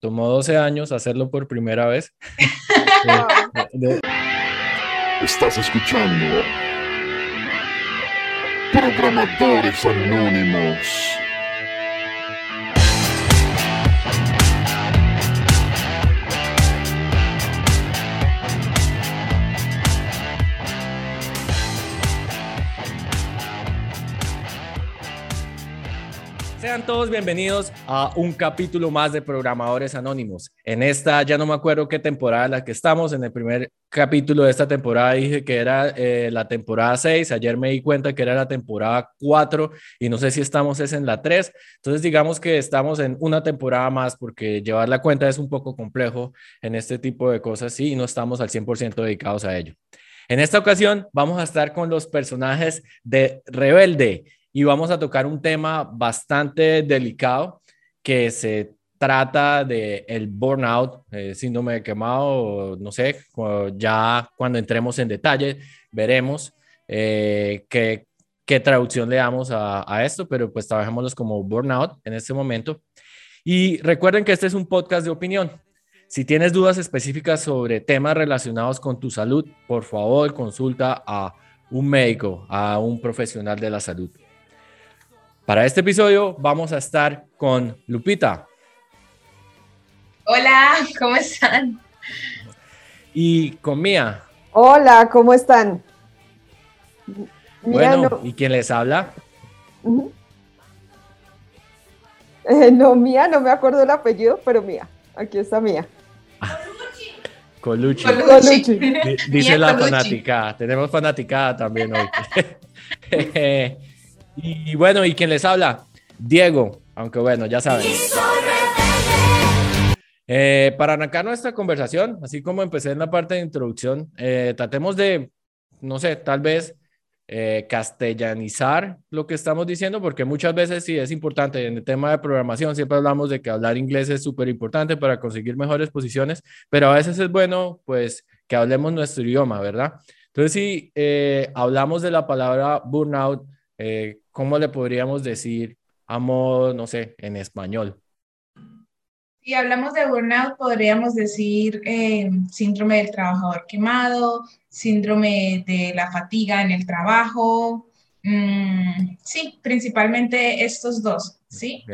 tomó 12 años hacerlo por primera vez. Estás escuchando Programadores Anónimos. Sean todos bienvenidos a un capítulo más de Programadores Anónimos. En esta, ya no me acuerdo qué temporada en la que estamos, en el primer capítulo de esta temporada dije que era eh, la temporada 6, ayer me di cuenta que era la temporada 4 y no sé si estamos es en la 3, entonces digamos que estamos en una temporada más porque llevar la cuenta es un poco complejo en este tipo de cosas y no estamos al 100% dedicados a ello. En esta ocasión vamos a estar con los personajes de Rebelde y vamos a tocar un tema bastante delicado que se trata de el burnout, eh, síndrome de quemado, no sé, ya cuando entremos en detalle veremos eh, qué, qué, traducción le damos a, a, esto, pero pues trabajémoslos como burnout en este momento. Y recuerden que este es un podcast de opinión. Si tienes dudas específicas sobre temas relacionados con tu salud, por favor consulta a un médico, a un profesional de la salud. Para este episodio vamos a estar con Lupita. Hola, ¿cómo están? Y con Mía. Hola, ¿cómo están? Mía, bueno, ¿y quién les habla? eh, no, Mía, no me acuerdo el apellido, pero Mía, aquí está Mía. Colucci. Colucci. Dice la fanática. Tenemos fanaticada también hoy. Y, bueno, ¿y quién les habla? Diego, aunque bueno, ya saben. Eh, para arrancar nuestra conversación, así como empecé en la parte de introducción, eh, tratemos de, no sé, tal vez eh, castellanizar lo que estamos diciendo, porque muchas veces sí es importante en el tema de programación, siempre hablamos de que hablar inglés es súper importante para conseguir mejores posiciones, pero a veces es bueno, pues, que hablemos nuestro idioma, ¿verdad? Entonces, si hablamos de la palabra burnout, eh, ¿cómo le podríamos decir a modo, no sé, en español? Si hablamos de burnout, podríamos decir eh, síndrome del trabajador quemado, síndrome de la fatiga en el trabajo. Mm, sí, principalmente estos dos, ¿sí?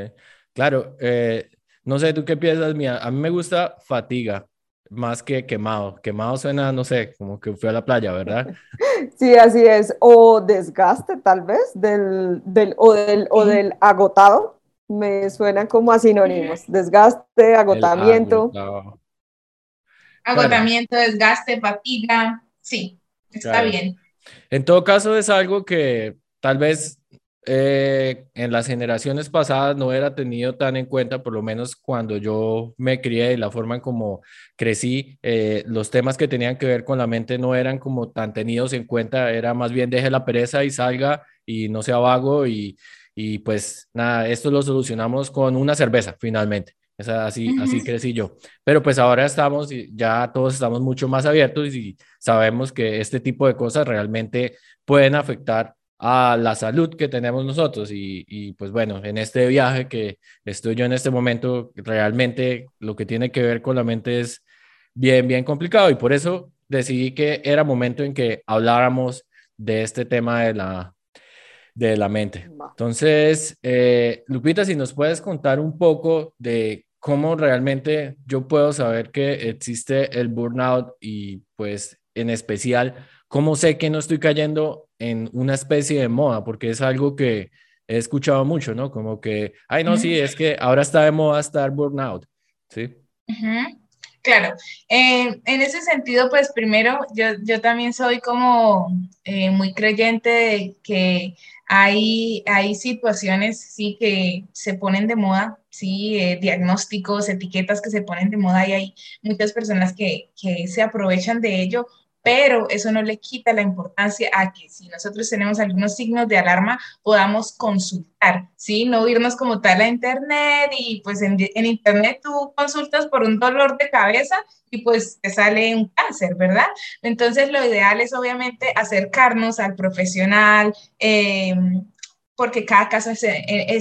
Claro, eh, no sé, ¿tú qué piensas, Mía? A mí me gusta fatiga más que quemado. Quemado suena, no sé, como que fui a la playa, ¿verdad? Sí, así es. O desgaste, tal vez, del, del, o, del, o del agotado. Me suenan como a sinónimos. Desgaste, agotamiento. Agotamiento, desgaste, fatiga. Sí, está bien. En todo caso, es algo que tal vez eh, en las generaciones pasadas no era tenido tan en cuenta, por lo menos cuando yo me crié y la forma en como crecí, eh, los temas que tenían que ver con la mente no eran como tan tenidos en cuenta, era más bien deje la pereza y salga y no sea vago y, y pues nada, esto lo solucionamos con una cerveza finalmente. Es así, así crecí yo. Pero pues ahora estamos, ya todos estamos mucho más abiertos y sabemos que este tipo de cosas realmente pueden afectar a la salud que tenemos nosotros. Y, pues bueno, en este viaje que estoy yo en este momento, realmente lo que tiene que ver con la mente es bien, bien complicado. Y por eso decidí que era momento en que habláramos de este tema de la, de la mente. Entonces, eh, Lupita, si nos puedes contar un poco de cómo realmente yo puedo saber que existe el burnout y pues en especial, cómo sé que no estoy cayendo en una especie de moda, porque es algo que he escuchado mucho, ¿no? Como que, ay, no, sí, es que ahora está de moda estar burnout, ¿sí? Claro, eh, en ese sentido, pues primero, yo, yo también soy como eh, muy creyente de que hay, hay situaciones, sí, que se ponen de moda, sí, eh, diagnósticos, etiquetas que se ponen de moda y hay muchas personas que, que se aprovechan de ello pero eso no le quita la importancia a que si nosotros tenemos algunos signos de alarma podamos consultar, ¿sí? No irnos como tal a internet y pues en, internet tú consultas por un dolor de cabeza y pues te sale un cáncer, ¿verdad? Entonces lo ideal es obviamente acercarnos al profesional, em, porque cada caso es,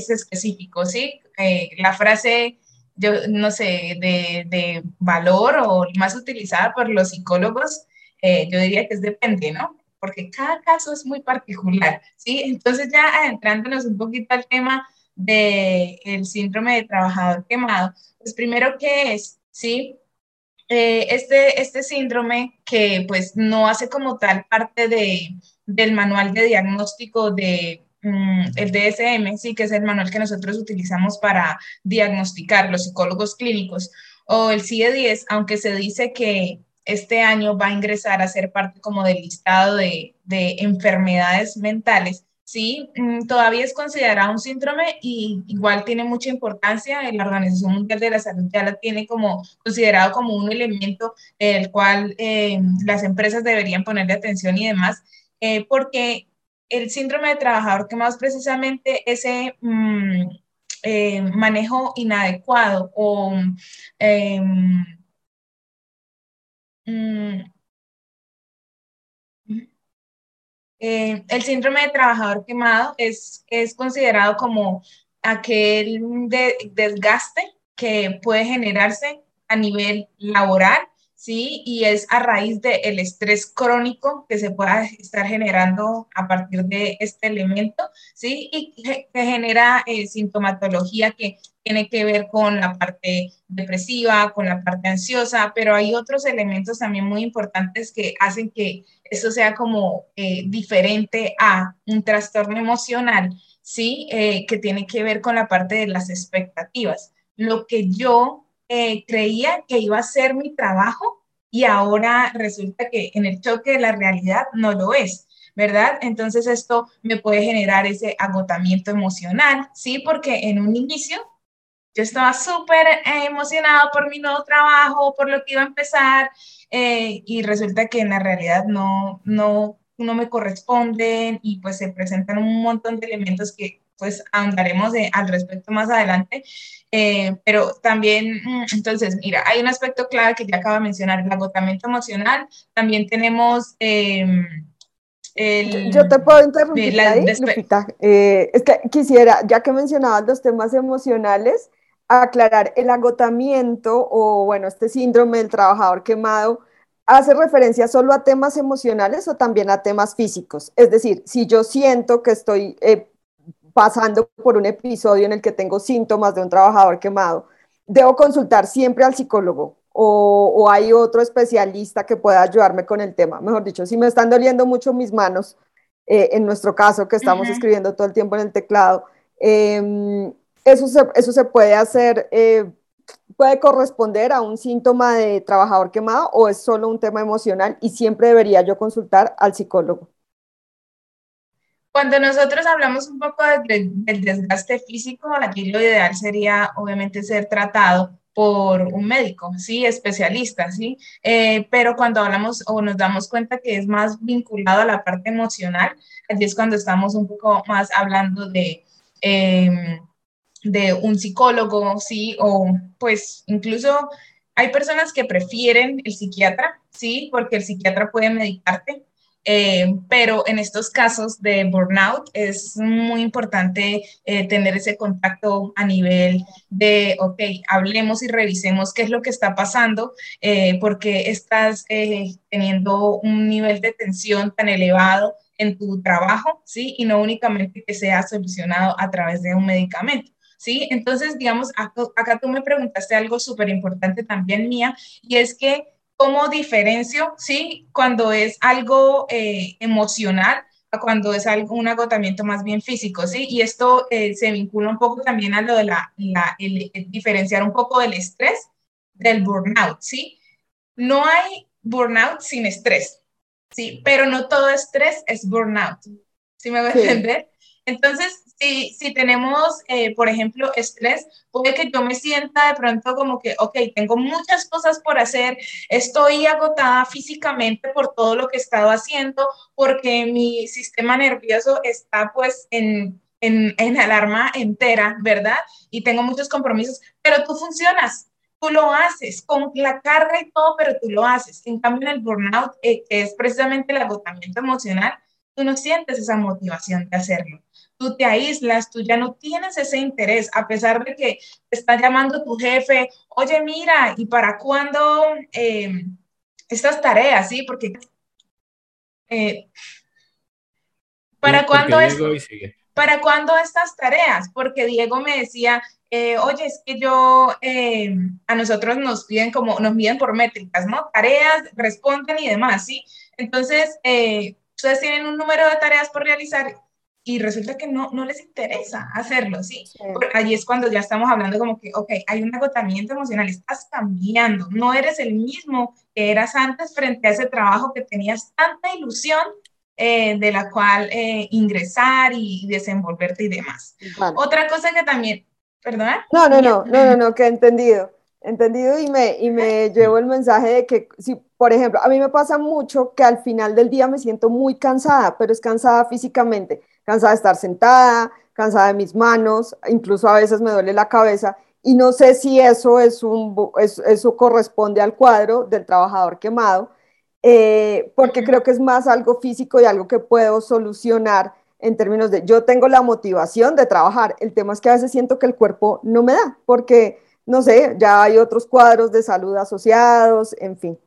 específico, ¿sí? Eh, la frase yo no sé, de, de, valor o más utilizada por los psicólogos, eh, yo diría que es depende, ¿no? Porque cada caso es muy particular, ¿sí? Entonces ya adentrándonos un poquito al tema del el síndrome de trabajador quemado, pues primero, ¿qué es? ¿Sí? Eh, este, este síndrome que pues no hace como tal parte de, del manual de diagnóstico de mm, el DSM, sí, que es el manual que nosotros utilizamos para diagnosticar los psicólogos clínicos, o el CIE-10, aunque se dice que este año va a ingresar a ser parte como del listado de, de enfermedades mentales, sí, mm, todavía es considerado un síndrome y igual tiene mucha importancia. La Organización Mundial de la Salud ya la tiene como considerado como un elemento el cual eh, las empresas deberían ponerle atención y demás, eh, porque el síndrome de trabajador que más precisamente ese mm, eh, manejo inadecuado o em, mm, Eh, el síndrome de trabajador quemado es, es considerado como aquel desgaste que puede generarse a nivel laboral, ¿sí? Y es a raíz del estrés crónico que se pueda estar generando a partir de este elemento, ¿sí? Y que, genera eh, sintomatología que tiene que ver con la parte depresiva, con la parte ansiosa, pero hay otros elementos también muy importantes que hacen que eso sea como eh, diferente a un trastorno emocional, ¿sí? Eh, que tiene que ver con la parte de las expectativas. Lo que yo eh, creía que iba a ser mi trabajo y ahora resulta que en el choque de la realidad no lo es. ¿verdad? Entonces esto me puede generar ese agotamiento emocional, ¿sí? Porque en un inicio yo estaba súper emocionado por mi nuevo trabajo, por lo que iba a empezar, eh, y resulta que en la realidad no, no, no me corresponden y pues se presentan un montón de elementos que pues ahondaremos al respecto más adelante, eh, pero también, mm, entonces, mira, hay un aspecto clave que ya acabo de mencionar, el agotamiento emocional, también tenemos... Em, el, yo te puedo interrumpir ahí, Lupita. Eh, es que quisiera, ya que mencionabas los temas emocionales, aclarar, el agotamiento o, bueno, este síndrome del trabajador quemado, ¿hace referencia solo a temas emocionales o también a temas físicos? Es decir, si yo siento que estoy eh, pasando por un episodio en el que tengo síntomas de un trabajador quemado, ¿debo consultar siempre al psicólogo? O, hay otro especialista que pueda ayudarme con el tema. Mejor dicho, si me están doliendo mucho mis manos, eh, en nuestro caso que estamos escribiendo todo el tiempo en el teclado, eh, eso se, eso se puede hacer, eh, puede corresponder a un síntoma de trabajador quemado o es solo un tema emocional y siempre debería yo consultar al psicólogo. Cuando nosotros hablamos un poco del desgaste físico, aquí lo ideal sería obviamente ser tratado por un médico, sí, especialista, sí, eh, pero cuando hablamos o nos damos cuenta que es más vinculado a la parte emocional, allí es cuando estamos un poco más hablando de em, de un psicólogo, sí, o pues incluso hay personas que prefieren el psiquiatra, sí, porque el psiquiatra puede medicarte, eh, pero en estos casos de burnout es muy importante eh, tener ese contacto a nivel de, ok, hablemos y revisemos qué es lo que está pasando, eh, porque estás teniendo un nivel de tensión tan elevado en tu trabajo, ¿sí? Y no únicamente que sea solucionado a través de un medicamento. ¿sí? Entonces, digamos, acá, tú me preguntaste algo súper importante también mía, y es que, ¿cómo diferencio, ¿sí? Cuando es algo eh, emocional a cuando es algo, un agotamiento más bien físico, ¿sí? Y esto eh, se vincula un poco también a lo de la, el, diferenciar un poco del estrés del burnout, ¿sí? No hay burnout sin estrés, ¿sí? Pero no todo estrés es burnout, ¿sí me voy a entender? Entonces, si, tenemos, eh, por ejemplo, estrés, puede que yo me sienta de pronto como que, ok, tengo muchas cosas por hacer, estoy agotada físicamente por todo lo que he estado haciendo, porque mi sistema nervioso está pues en, en, en alarma entera, ¿verdad? Y tengo muchos compromisos, pero tú funcionas, tú lo haces con la carga y todo, pero tú lo haces. En cambio, en el burnout, eh, que es precisamente el agotamiento emocional, tú no sientes esa motivación de hacerlo tú te aíslas, tú ya no tienes ese interés, a pesar de que te está llamando tu jefe, oye, mira, ¿y para cuándo eh, estas tareas? Sí, porque... Eh, ¿Para cuándo es? ¿Para cuándo estas tareas? Porque Diego me decía, eh, oye, es que yo, eh, a nosotros nos piden como, nos miden por métricas, ¿no? Tareas, responden y demás, ¿sí? Entonces, eh, ustedes tienen un número de tareas por realizar y resulta que no, no les interesa hacerlo, ¿sí? Allí es cuando ya estamos hablando como que, ok, hay un agotamiento emocional, estás cambiando, no eres el mismo que eras antes frente a ese trabajo que tenías tanta ilusión de la cual ingresar y desenvolverte y demás. Otra cosa que también ¿Perdona? No, no, no, no, no, no, que he entendido. Entendido y me, y me llevo el mensaje de que, si, por ejemplo, a mí me pasa mucho que al final del día me siento muy cansada, pero es cansada físicamente, cansada de estar sentada, cansada de mis manos, incluso a veces me duele la cabeza y no sé si eso, es un, eso corresponde al cuadro del trabajador quemado, eh, porque creo que es más algo físico y algo que puedo solucionar en términos de yo tengo la motivación de trabajar. El tema es que a veces siento que el cuerpo no me da, porque, no sé, ya hay otros cuadros de salud asociados, en fin.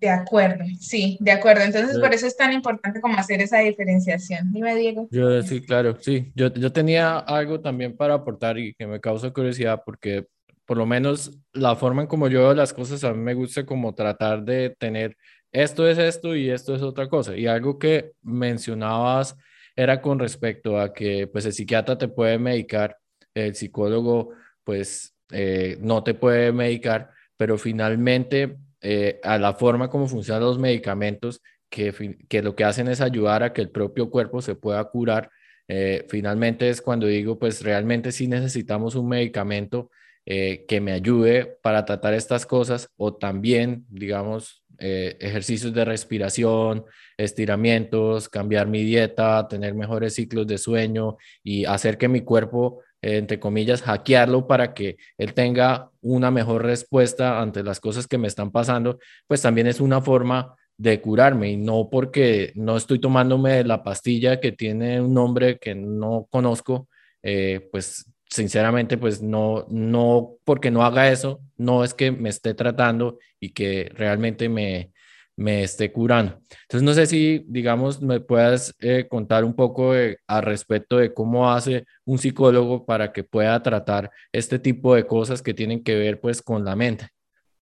De acuerdo, sí, de acuerdo. Entonces, por eso es tan importante como hacer esa diferenciación. Dime, Diego. Yo, sí, claro, sí. Yo, yo tenía algo también para aportar y que me causa curiosidad porque por lo menos la forma en como yo veo las cosas, a mí me gusta como tratar de tener esto es esto y esto es otra cosa. Y algo que mencionabas era con respecto a que pues el psiquiatra te puede medicar, el psicólogo pues eh, no te puede medicar, pero finalmente eh, a la forma como funcionan los medicamentos, que, que lo que hacen es ayudar a que el propio cuerpo se pueda curar. Eh, finalmente es cuando digo, pues realmente sí necesitamos un medicamento que me ayude para tratar estas cosas o también, digamos, eh, ejercicios de respiración, estiramientos, cambiar mi dieta, tener mejores ciclos de sueño y hacer que mi cuerpo, eh, entre comillas, hackearlo para que él tenga una mejor respuesta ante las cosas que me están pasando, pues también es una forma de curarme y no porque no estoy tomándome la pastilla que tiene un nombre que no conozco, eh, pues sinceramente, pues no, no, porque no haga eso, no es que me esté tratando y que realmente me, me esté curando. Entonces, no sé si, digamos, me puedas eh, contar un poco al respecto de cómo hace un psicólogo para que pueda tratar este tipo de cosas que tienen que ver, pues, con la mente.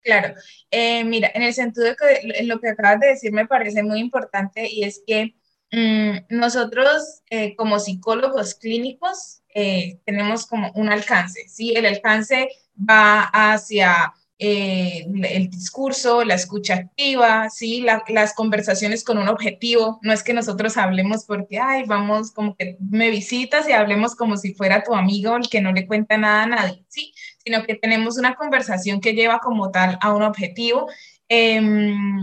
Claro, eh, mira, en el sentido de que lo que acabas de decir me parece muy importante y es que mm, nosotros eh, como psicólogos clínicos eh, tenemos como un alcance, ¿sí? El alcance va hacia eh, el discurso, la escucha activa, ¿sí? las conversaciones con un objetivo. No es que nosotros hablemos porque, ay, vamos, como que me visitas y hablemos como si fuera tu amigo, el que no le cuenta nada a nadie, ¿sí? Sino que tenemos una conversación que lleva como tal a un objetivo. Em,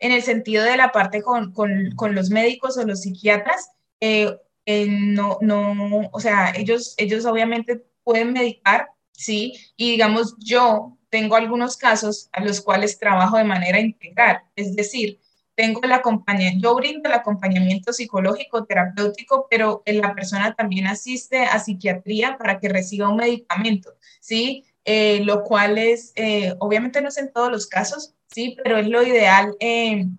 en el sentido de la parte con, con, con los médicos o los psiquiatras, eh, eh, no, no, o sea, ellos, ellos obviamente pueden medicar, ¿sí? Y digamos, yo tengo algunos casos a los cuales trabajo de manera integral, es decir, tengo el acompañamiento, yo brindo el acompañamiento psicológico, terapéutico, pero la persona también asiste a psiquiatría para que reciba un medicamento, ¿sí? Eh, lo cual es, eh, obviamente no es en todos los casos, ¿sí? Pero es lo ideal en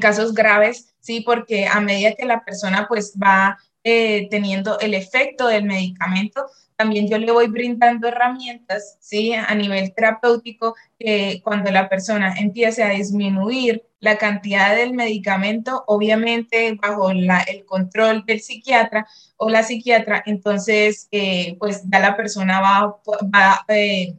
casos graves, ¿sí? Porque a medida que la persona pues va eh, teniendo el efecto del medicamento, también yo le voy brindando herramientas, ¿sí? A nivel terapéutico, que cuando la persona empiece a disminuir la cantidad del medicamento, obviamente bajo el control del psiquiatra o la psiquiatra, entonces, eh, pues ya la persona va, va, eh,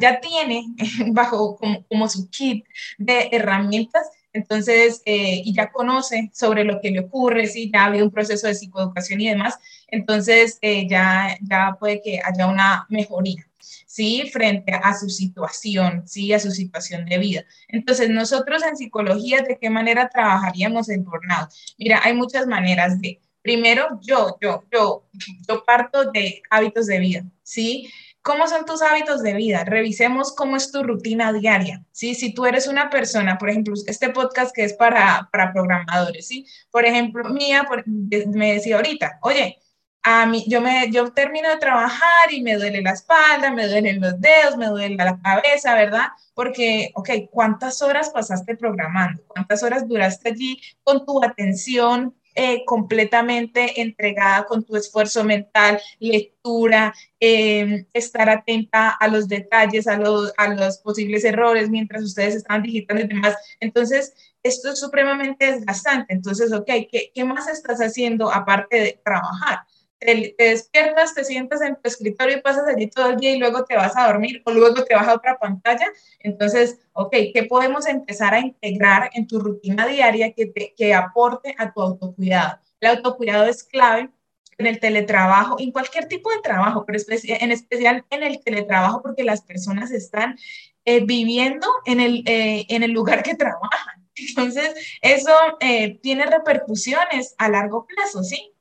ya tiene bajo como su kit de herramientas entonces, eh, y ya conoce sobre lo que le ocurre, si ya ha habido un proceso de psicoeducación y demás, entonces eh, ya, ya puede que haya una mejoría, ¿sí? Frente a su situación, ¿sí? A su situación de vida. Entonces, nosotros en psicología, ¿de qué manera trabajaríamos el burnout? Mira, hay muchas maneras de, primero, yo, yo, yo, yo parto de hábitos de vida, ¿sí? ¿Cómo son tus hábitos de vida? Revisemos cómo es tu rutina diaria, ¿sí? Si tú eres una persona, por ejemplo, este podcast que es para, para programadores, ¿sí? Por ejemplo, mía me decía ahorita, oye, a mí, yo, me, yo termino de trabajar y me duele la espalda, me duelen los dedos, me duele la cabeza, ¿verdad? Porque, ok, ¿cuántas horas pasaste programando? ¿Cuántas horas duraste allí con tu atención eh, completamente entregada con tu esfuerzo mental, lectura, em, estar atenta a los detalles, a los, a los posibles errores mientras ustedes estaban digitando y demás. Entonces, esto es supremamente desgastante. Entonces, ok, ¿qué, qué más estás haciendo aparte de trabajar? Te, despiertas, te sientas en tu escritorio y pasas allí todo el día y luego te vas a dormir o luego te vas a otra pantalla. Entonces, ok, ¿qué podemos empezar a integrar en tu rutina diaria que, te, que aporte a tu autocuidado? El autocuidado es clave en el teletrabajo, en cualquier tipo de trabajo, pero en especial en el teletrabajo porque las personas están eh, viviendo en el, eh, en el lugar que trabajan. Entonces, eso eh, tiene repercusiones a largo plazo, ¿sí?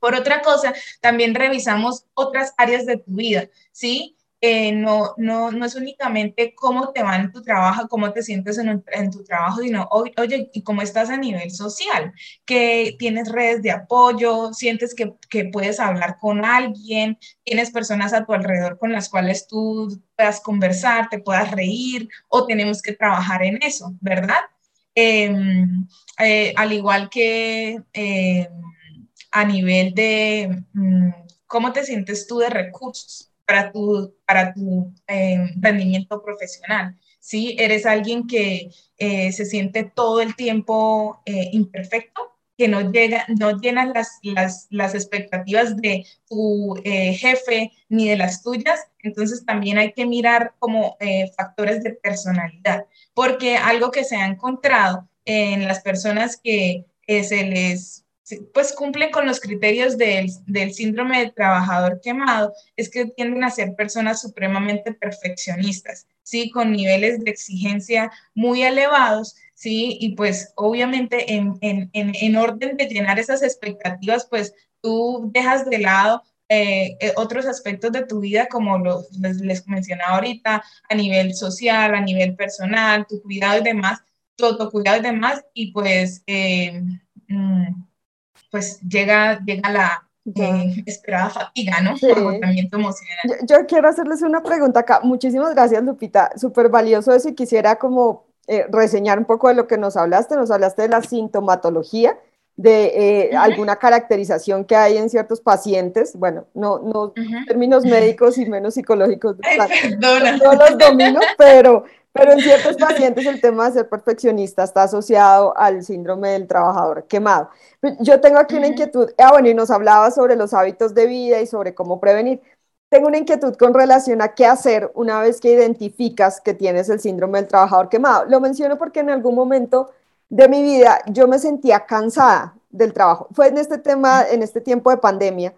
Por otra cosa, también revisamos otras áreas de tu vida, ¿sí? Eh, no, no, no es únicamente cómo te va en tu trabajo, cómo te sientes en, en tu trabajo, sino, oye, ¿y cómo estás a nivel social? Que tienes redes de apoyo, sientes que, que, puedes hablar con alguien, tienes personas a tu alrededor con las cuales tú puedas conversar, te puedas reír, o tenemos que trabajar en eso, ¿verdad? Em, eh, al igual que em, a nivel de mm, cómo te sientes tú de recursos para tu, para tu eh, rendimiento profesional. ¿sí? Eres alguien que eh, se siente todo el tiempo eh, imperfecto, que no, llega, no llenas las, las, las expectativas de tu jefe ni de las tuyas, entonces también hay que mirar como factores de personalidad, porque algo que se ha encontrado en las personas que se les pues cumplen con los criterios del, del, síndrome del trabajador quemado, es que tienden a ser personas supremamente perfeccionistas, ¿sí? Con niveles de exigencia muy elevados, ¿sí? Y pues obviamente en, en, en, orden de llenar esas expectativas, pues tú dejas de lado eh, eh, otros aspectos de tu vida, como los, les, les, mencionaba ahorita, a nivel social, a nivel personal, tu cuidado y demás, tu autocuidado y demás, y pues... Eh, mm, pues llega, llega la eh, esperada fatiga, ¿no? Agotamiento emocional. Yo, quiero hacerles una pregunta acá. Muchísimas gracias, Lupita. Súper valioso eso y quisiera como eh, reseñar un poco de lo que nos hablaste. Nos hablaste de la sintomatología, de eh, alguna caracterización que hay en ciertos pacientes, bueno, no, no términos médicos y menos psicológicos, no los domino, pero, pero en ciertos pacientes el tema de ser perfeccionista está asociado al síndrome del trabajador quemado. Yo tengo aquí una inquietud, ah, bueno, y nos hablaba sobre los hábitos de vida y sobre cómo prevenir. Tengo una inquietud con relación a qué hacer una vez que identificas que tienes el síndrome del trabajador quemado. Lo menciono porque en algún momento de mi vida yo me sentía cansada del trabajo. Fue en este tema, en este tiempo de pandemia,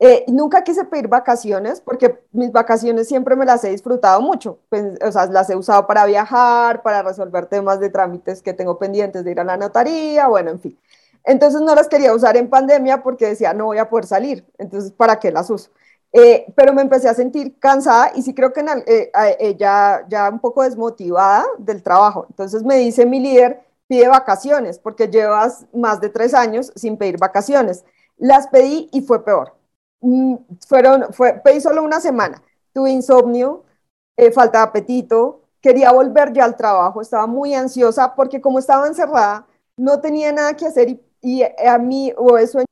eh, nunca quise pedir vacaciones porque mis vacaciones siempre me las he disfrutado mucho. Pues, o sea, las he usado para viajar, para resolver temas de trámites que tengo pendientes de ir a la notaría, bueno, en fin. Entonces no las quería usar en pandemia porque decía, no voy a poder salir. Entonces, ¿para qué las uso? Eh, pero me empecé a sentir cansada y sí creo que eh, ya, ya un poco desmotivada del trabajo. Entonces me dice mi líder, pide vacaciones porque llevas más de tres años sin pedir vacaciones. Las pedí y fue peor fueron, fue, pedí solo una semana. Tuve insomnio, eh, falta de apetito, quería volver ya al trabajo, estaba muy ansiosa porque como estaba encerrada, no tenía nada que hacer y, a mí, o eso en,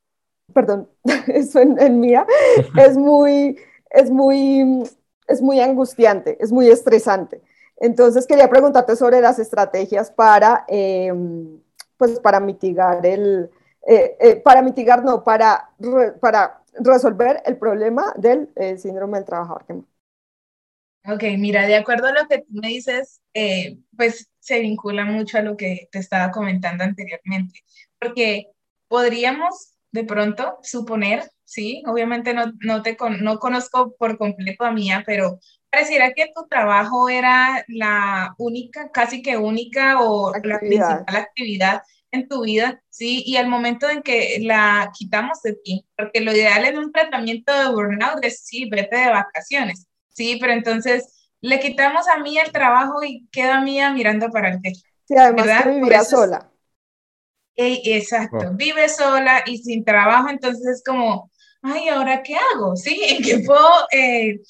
perdón, eso en, mía, es muy, es muy, es muy angustiante, es muy estresante. Entonces quería preguntarte sobre las estrategias para, em, pues para mitigar el, eh, eh, para mitigar, no, para, para resolver el problema del eh, síndrome del trabajador quemado. Ok, mira, de acuerdo a lo que tú me dices, eh, pues se vincula mucho a lo que te estaba comentando anteriormente, porque podríamos de pronto suponer, sí, obviamente no, no, te no conozco por completo a Mía, pero pareciera que tu trabajo era la única, casi que única o la principal actividad en tu vida, ¿sí? Y al momento en que la quitamos de ti, porque lo ideal en un tratamiento de burnout es, sí, vete de vacaciones, ¿sí? Pero entonces le quitamos a mí el trabajo y queda Mía mirando para el techo. Sí, además que sola. exacto, vive sola y sin trabajo, entonces es como, ay, ¿ahora qué hago? ¿Sí? ¿En qué puedo eh,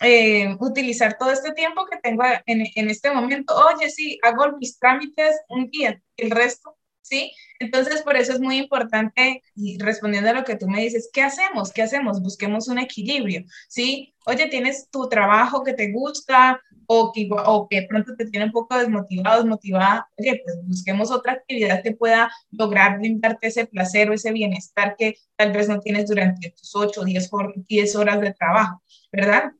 eh, utilizar todo este tiempo que tengo en, en, este momento? Oye, sí, hago mis trámites un día, el resto, ¿sí? Entonces, por eso es muy importante, y respondiendo a lo que tú me dices, ¿qué hacemos? ¿Qué hacemos? Busquemos un equilibrio, ¿sí? Oye, tienes tu trabajo que te gusta o que, o que pronto te tiene un poco desmotivado, desmotivada, oye, pues busquemos otra actividad que pueda lograr brindarte ese placer o ese bienestar que tal vez no tienes durante tus 8 o 10, horas de trabajo, ¿verdad?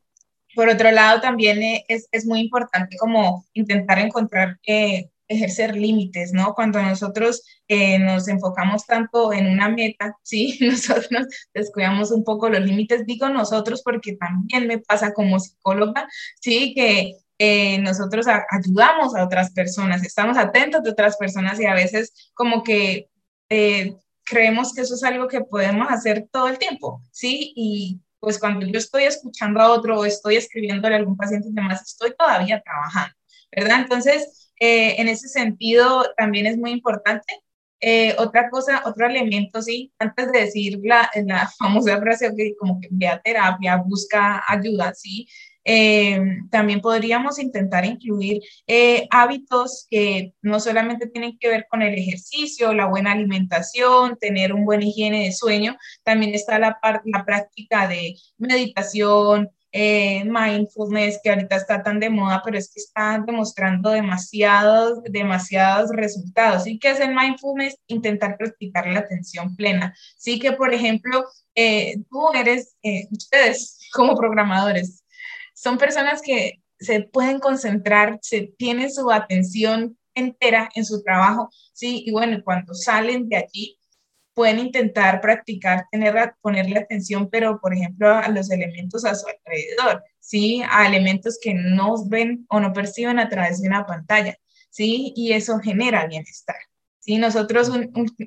Por otro lado, también eh, es, es muy importante como intentar encontrar eh, ejercer límites, ¿no? Cuando nosotros eh, nos enfocamos tanto en una meta, ¿sí? Nosotros descuidamos un poco los límites, digo nosotros porque también me pasa como psicóloga, ¿sí? Que eh, nosotros ayudamos a otras personas, estamos atentos de otras personas y a veces como que eh, creemos que eso es algo que podemos hacer todo el tiempo, ¿sí? Y pues cuando yo estoy escuchando a otro o estoy escribiéndole a algún paciente y demás, estoy todavía trabajando, ¿verdad? Entonces, eh, en ese sentido también es muy importante. Eh, otra cosa, otro elemento, sí, antes de decir la, la famosa frase que como que ve a terapia, busca ayuda, sí, eh, también podríamos intentar incluir hábitos que no solamente tienen que ver con el ejercicio, la buena alimentación, tener un buen higiene de sueño, también está la, la práctica de meditación, eh, mindfulness, que ahorita está tan de moda, pero es que está demostrando demasiados, demasiados resultados. ¿Y qué es el mindfulness? Intentar practicar la atención plena. Sí que, por ejemplo, eh, tú eres, eh, ustedes como programadores, son personas que se pueden concentrar, se tienen su atención entera en su trabajo, ¿sí? Y bueno, cuando salen de allí, pueden intentar practicar, tener, ponerle atención, pero por ejemplo a los elementos a su alrededor, ¿sí? A elementos que no ven o no perciben a través de una pantalla, ¿sí? Y eso genera bienestar, ¿sí? Nosotros,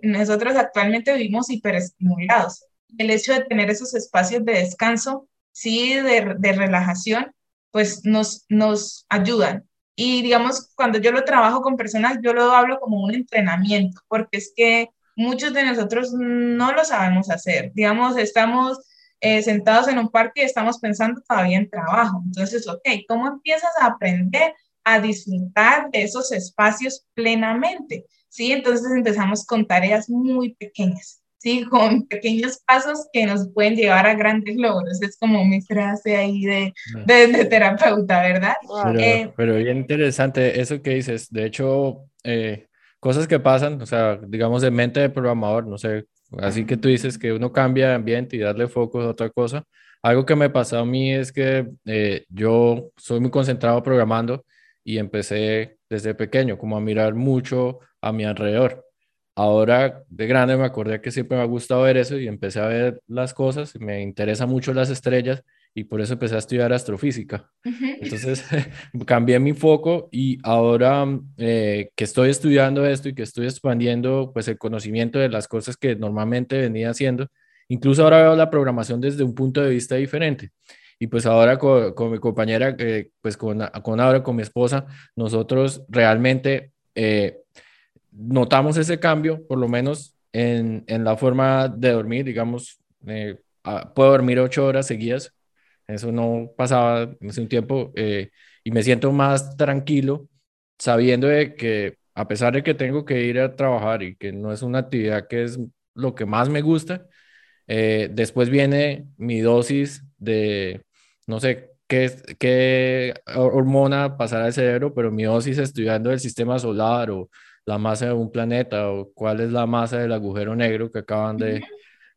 nosotros actualmente vivimos hiperestimulados. El hecho de tener esos espacios de descanso, ¿sí? De, de relajación, pues nos, nos ayudan. Y digamos, cuando yo lo trabajo con personas, yo lo hablo como un entrenamiento, porque es que muchos de nosotros no lo sabemos hacer. Digamos, estamos eh, sentados en un parque y estamos pensando todavía en trabajo. Entonces, ok, ¿cómo empiezas a aprender a disfrutar de esos espacios plenamente? ¿Sí? Entonces empezamos con tareas muy pequeñas. ¿sí? Con pequeños pasos que nos pueden llevar a grandes logros. Es como mi frase ahí de, de, terapeuta, ¿verdad? Pero, eh, pero, bien interesante eso que dices. De hecho, eh, cosas que pasan, o sea, digamos de mente de programador, no sé, así que tú dices que uno cambia de ambiente y darle foco a otra cosa. Algo que me pasó a mí es que eh, yo soy muy concentrado programando y empecé desde pequeño como a mirar mucho a mi alrededor. Ahora de grande me acordé que siempre me ha gustado ver eso y empecé a ver las cosas, me interesa mucho las estrellas y por eso empecé a estudiar astrofísica. Entonces cambié mi foco y ahora eh, que estoy estudiando esto y que estoy expandiendo pues el conocimiento de las cosas que normalmente venía haciendo, incluso ahora veo la programación desde un punto de vista diferente. Y pues ahora con, mi compañera, eh, pues con, con ahora con mi esposa, nosotros realmente eh, notamos ese cambio, por lo menos en, en la forma de dormir, digamos, ah, puedo dormir ocho horas seguidas eso no pasaba hace un tiempo eh, y me siento más tranquilo sabiendo de que a pesar de que tengo que ir a trabajar y que no es una actividad que es lo que más me gusta, eh, después viene mi dosis de, no sé qué, qué hormona pasará al cerebro, pero mi dosis estudiando el sistema solar o la masa de un planeta o cuál es la masa del agujero negro que acaban de,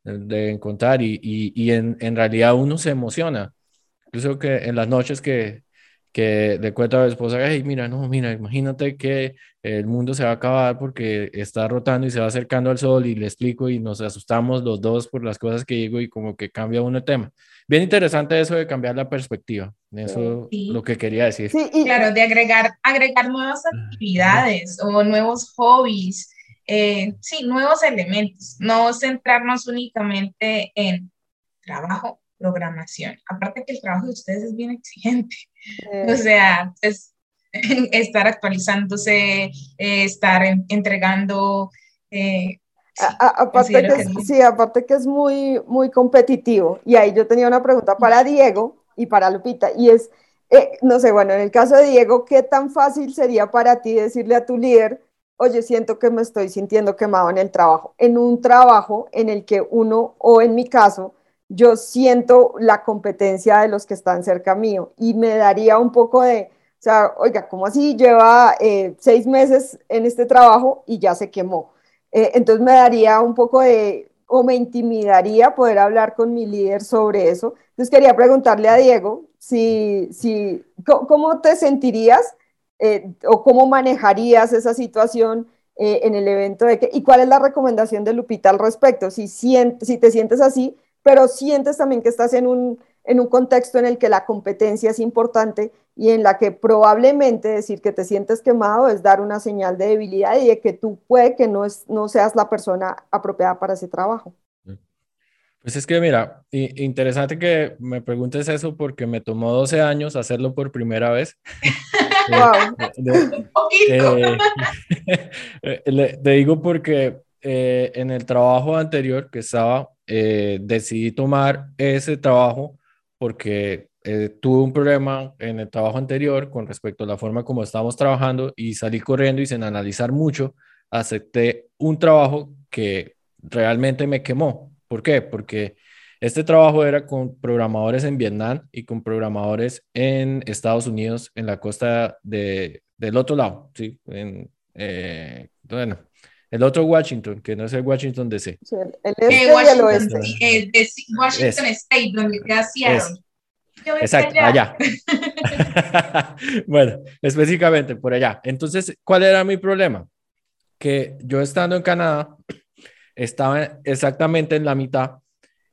de encontrar y, y, y en, en, realidad uno se emociona incluso que en las noches que, que le cuento a mi esposa, hey, mira, no, mira, imagínate que el mundo se va a acabar porque está rotando y se va acercando al sol y le explico y nos asustamos los dos por las cosas que digo y como que cambia uno el tema. Bien interesante eso de cambiar la perspectiva, eso es lo que quería decir. Sí, claro, de agregar, agregar nuevas actividades o nuevos hobbies, eh, sí, nuevos elementos, no centrarnos únicamente en trabajo, programación. Aparte que el trabajo de ustedes es bien exigente. O sea, es estar actualizándose, eh, estar entregando. Eh, aparte que, sí, aparte que es muy, muy competitivo. Y ahí yo tenía una pregunta para Diego y para Lupita, y es, eh, no sé, bueno, en el caso de Diego, ¿qué tan fácil sería para ti decirle a tu líder, oye, siento que me estoy sintiendo quemado en el trabajo? En un trabajo en el que uno, o en mi caso, yo siento la competencia de los que están cerca mío y me daría un poco de, o sea, oiga, ¿cómo así? Lleva eh, seis meses en este trabajo y ya se quemó. Eh, entonces me daría un poco de, o me intimidaría poder hablar con mi líder sobre eso. Entonces quería preguntarle a Diego si, si ¿cómo te sentirías eh, o cómo manejarías esa situación en el evento de que, y cuál es la recomendación de Lupita al respecto, si, si te sientes así, pero sientes también que estás en un, en un contexto en el que la competencia es importante y en la que probablemente decir que te sientes quemado es dar una señal de debilidad y de que tú puede que no, es, no seas la persona apropiada para ese trabajo. Pues es que mira, interesante que me preguntes eso porque me tomó 12 años hacerlo por primera vez. wow. Eh, eh, te digo porque eh, en el trabajo anterior que estaba, decidí tomar ese trabajo porque eh, tuve un problema en el trabajo anterior con respecto a la forma como estábamos trabajando y salí corriendo y sin analizar mucho, acepté un trabajo que realmente me quemó. ¿Por qué? Porque este trabajo era con programadores en Vietnam y con programadores en Estados Unidos, en la costa de, del otro lado, ¿sí? En, eh, bueno, el otro Washington, que no es el Washington DC. Sí, el, este y el oeste. El de Washington State, donde queda Seattle. Exacto, allá. bueno, específicamente por allá. Entonces, ¿cuál era mi problema? Que yo estando en Canadá, estaba exactamente en la mitad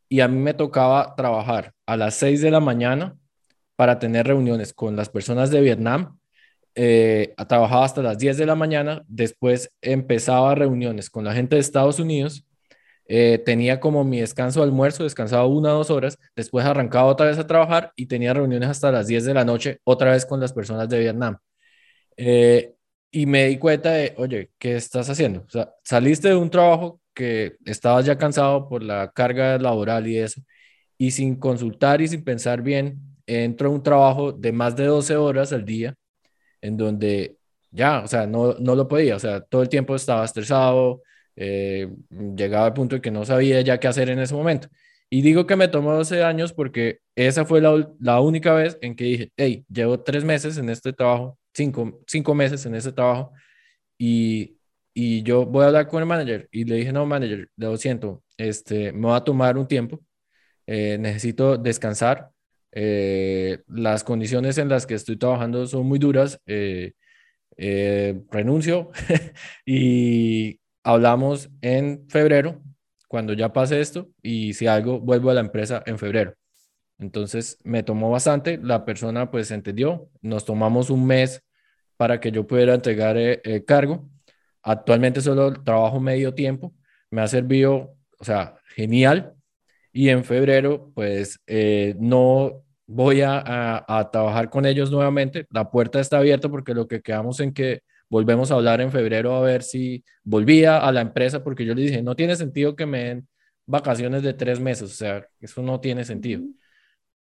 y a mí me tocaba trabajar a las 6 de la mañana para tener reuniones con las personas de Vietnam. Eh, trabajaba hasta las 10 de la mañana, después empezaba reuniones con la gente de Estados Unidos eh, tenía como mi descanso de almuerzo, descansaba una o dos horas, después arrancaba otra vez a trabajar y tenía reuniones hasta las 10 de la noche, otra vez con las personas de Vietnam. Eh, y me di cuenta de, oye, ¿qué estás haciendo? Saliste de un trabajo que estabas ya cansado por la carga laboral y eso, y sin consultar y sin pensar bien, entro a un trabajo de más de 12 horas al día, en donde ya, o sea, no, no lo podía, o sea, todo el tiempo estaba estresado, eh, llegaba al punto de que no sabía ya qué hacer en ese momento. Y digo que me tomó 12 años porque esa fue la, la única vez en que dije, hey, llevo tres meses en este trabajo, cinco, cinco meses en este trabajo, y, y yo voy a hablar con el manager. Y le dije, no, manager, lo siento, este, me va a tomar un tiempo, eh, necesito descansar. Eh, las condiciones en las que estoy trabajando son muy duras. renuncio y hablamos en febrero, cuando ya pase esto, y si algo, vuelvo a la empresa en febrero. Entonces me tomó bastante, la persona pues entendió, nos tomamos un mes para que yo pudiera entregar el eh, eh, cargo. Actualmente solo trabajo medio tiempo, me ha servido, o sea, genial. Y en febrero pues eh, no voy a, a, a trabajar con ellos nuevamente, la puerta está abierta porque lo que quedamos en que volvemos a hablar en febrero a ver si volvía a la empresa, porque yo le dije, no tiene sentido que me den vacaciones de tres meses, o sea, eso no tiene sentido.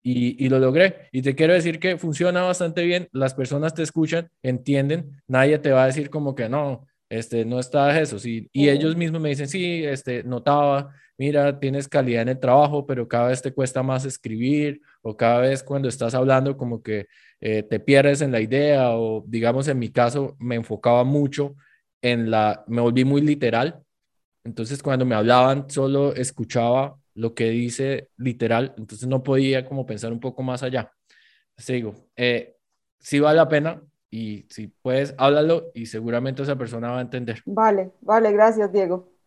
Y, y, lo logré. Y te quiero decir que funciona bastante bien, las personas te escuchan, entienden, nadie te va a decir como que no, este, no está eso, sí, y ellos mismos me dicen, sí, este, notaba, mira, tienes calidad en el trabajo, pero cada vez te cuesta más escribir, o cada vez cuando estás hablando como que eh, te pierdes en la idea o digamos en mi caso me enfocaba mucho en la, me volví muy literal. Entonces cuando me hablaban solo escuchaba lo que dice literal, entonces no podía como pensar un poco más allá. Te digo, eh, sí vale la pena y si puedes, háblalo y seguramente esa persona va a entender. Vale, vale, gracias Diego.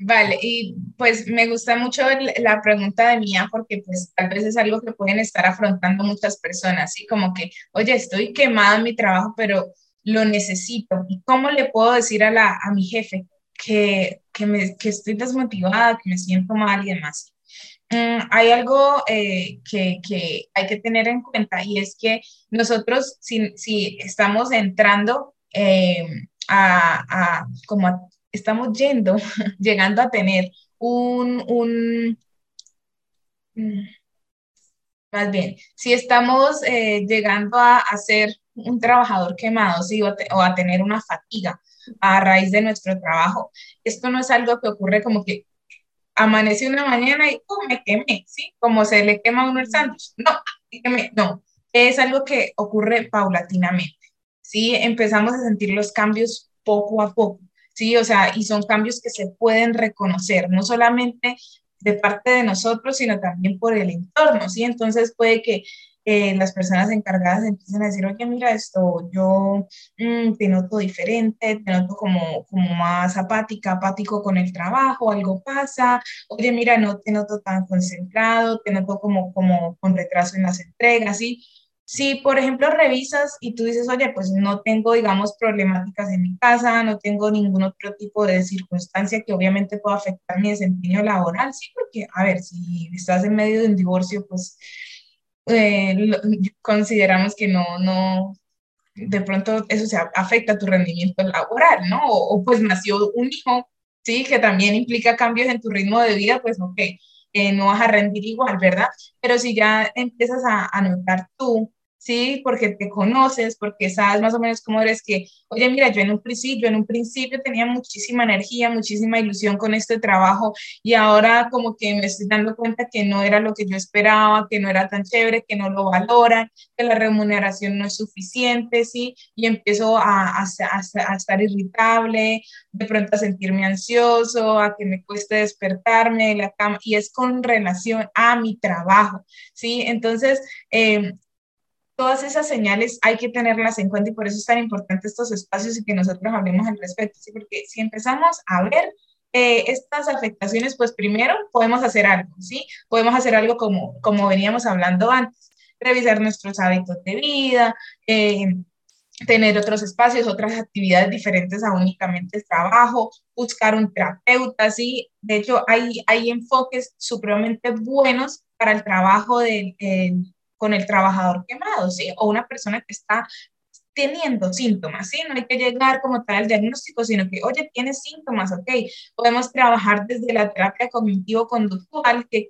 Vale, y pues me gusta mucho la pregunta de Mía porque pues tal vez es algo que pueden estar afrontando muchas personas, ¿sí? Como que, oye, estoy quemada en mi trabajo, pero lo necesito. ¿Y cómo le puedo decir a, la, a mi jefe que, que, me, que estoy desmotivada, que me siento mal y demás? mm, hay algo eh, que, que, hay que tener en cuenta y es que nosotros, si, si estamos entrando eh, a, a, como estamos yendo, llegando a tener un, un mm, más bien, si estamos eh, llegando a, a, ser un trabajador quemado ¿sí? o, a tener una fatiga a raíz de nuestro trabajo, esto no es algo que ocurre como que amanece una mañana y ¡pum! me quemé, ¿sí? Como se le quema a uno el sándwich. No, no, es algo que ocurre paulatinamente, ¿sí? Empezamos a sentir los cambios poco a poco, ¿sí? O sea, y son cambios que se pueden reconocer, no solamente de parte de nosotros, sino también por el entorno, ¿sí? Entonces puede que eh, las personas encargadas empiecen a decir, oye, mira esto, yo mm, te noto diferente, te noto como, como más apática, apático con el trabajo, algo pasa, oye, mira, no te noto tan concentrado, te noto como, como con retraso en las entregas, ¿sí? Si, por ejemplo, revisas y tú dices, oye, pues no tengo, digamos, problemáticas en mi casa, no tengo ningún otro tipo de circunstancia que obviamente pueda afectar mi desempeño laboral, sí, porque, a ver, si estás en medio de un divorcio, pues eh, consideramos que no, no, de pronto eso se afecta tu rendimiento laboral, ¿no? O, pues nació un hijo, sí, que también implica cambios en tu ritmo de vida, pues ok, eh, no vas a rendir igual, ¿verdad? Pero si ya empiezas a, a notar tú ¿sí? Porque te conoces, porque sabes más o menos cómo eres que, oye, mira, yo en un principio, en un principio tenía muchísima energía, muchísima ilusión con este trabajo y ahora como que me estoy dando cuenta que no era lo que yo esperaba, que no era tan chévere, que no lo valoran, que la remuneración no es suficiente, ¿sí? Y empiezo a, a, a, a estar irritable, de pronto a sentirme ansioso, a que me cueste despertarme de la cama y es con relación a mi trabajo, ¿sí? Entonces, eh, todas esas señales hay que tenerlas en cuenta y por eso es tan importante estos espacios y que nosotros hablemos al respecto, ¿sí? porque si empezamos a ver eh, estas afectaciones, pues primero podemos hacer algo, ¿sí? Podemos hacer algo como, como veníamos hablando antes, revisar nuestros hábitos de vida, eh, tener otros espacios, otras actividades diferentes a únicamente el trabajo, buscar un terapeuta, ¿sí? De hecho, hay, hay enfoques supremamente buenos para el trabajo del con el trabajador quemado. O una persona que está teniendo síntomas, ¿sí? No hay que llegar como tal al diagnóstico, sino que, oye, tienes síntomas, ok, podemos trabajar desde la terapia cognitivo-conductual, ¿qué,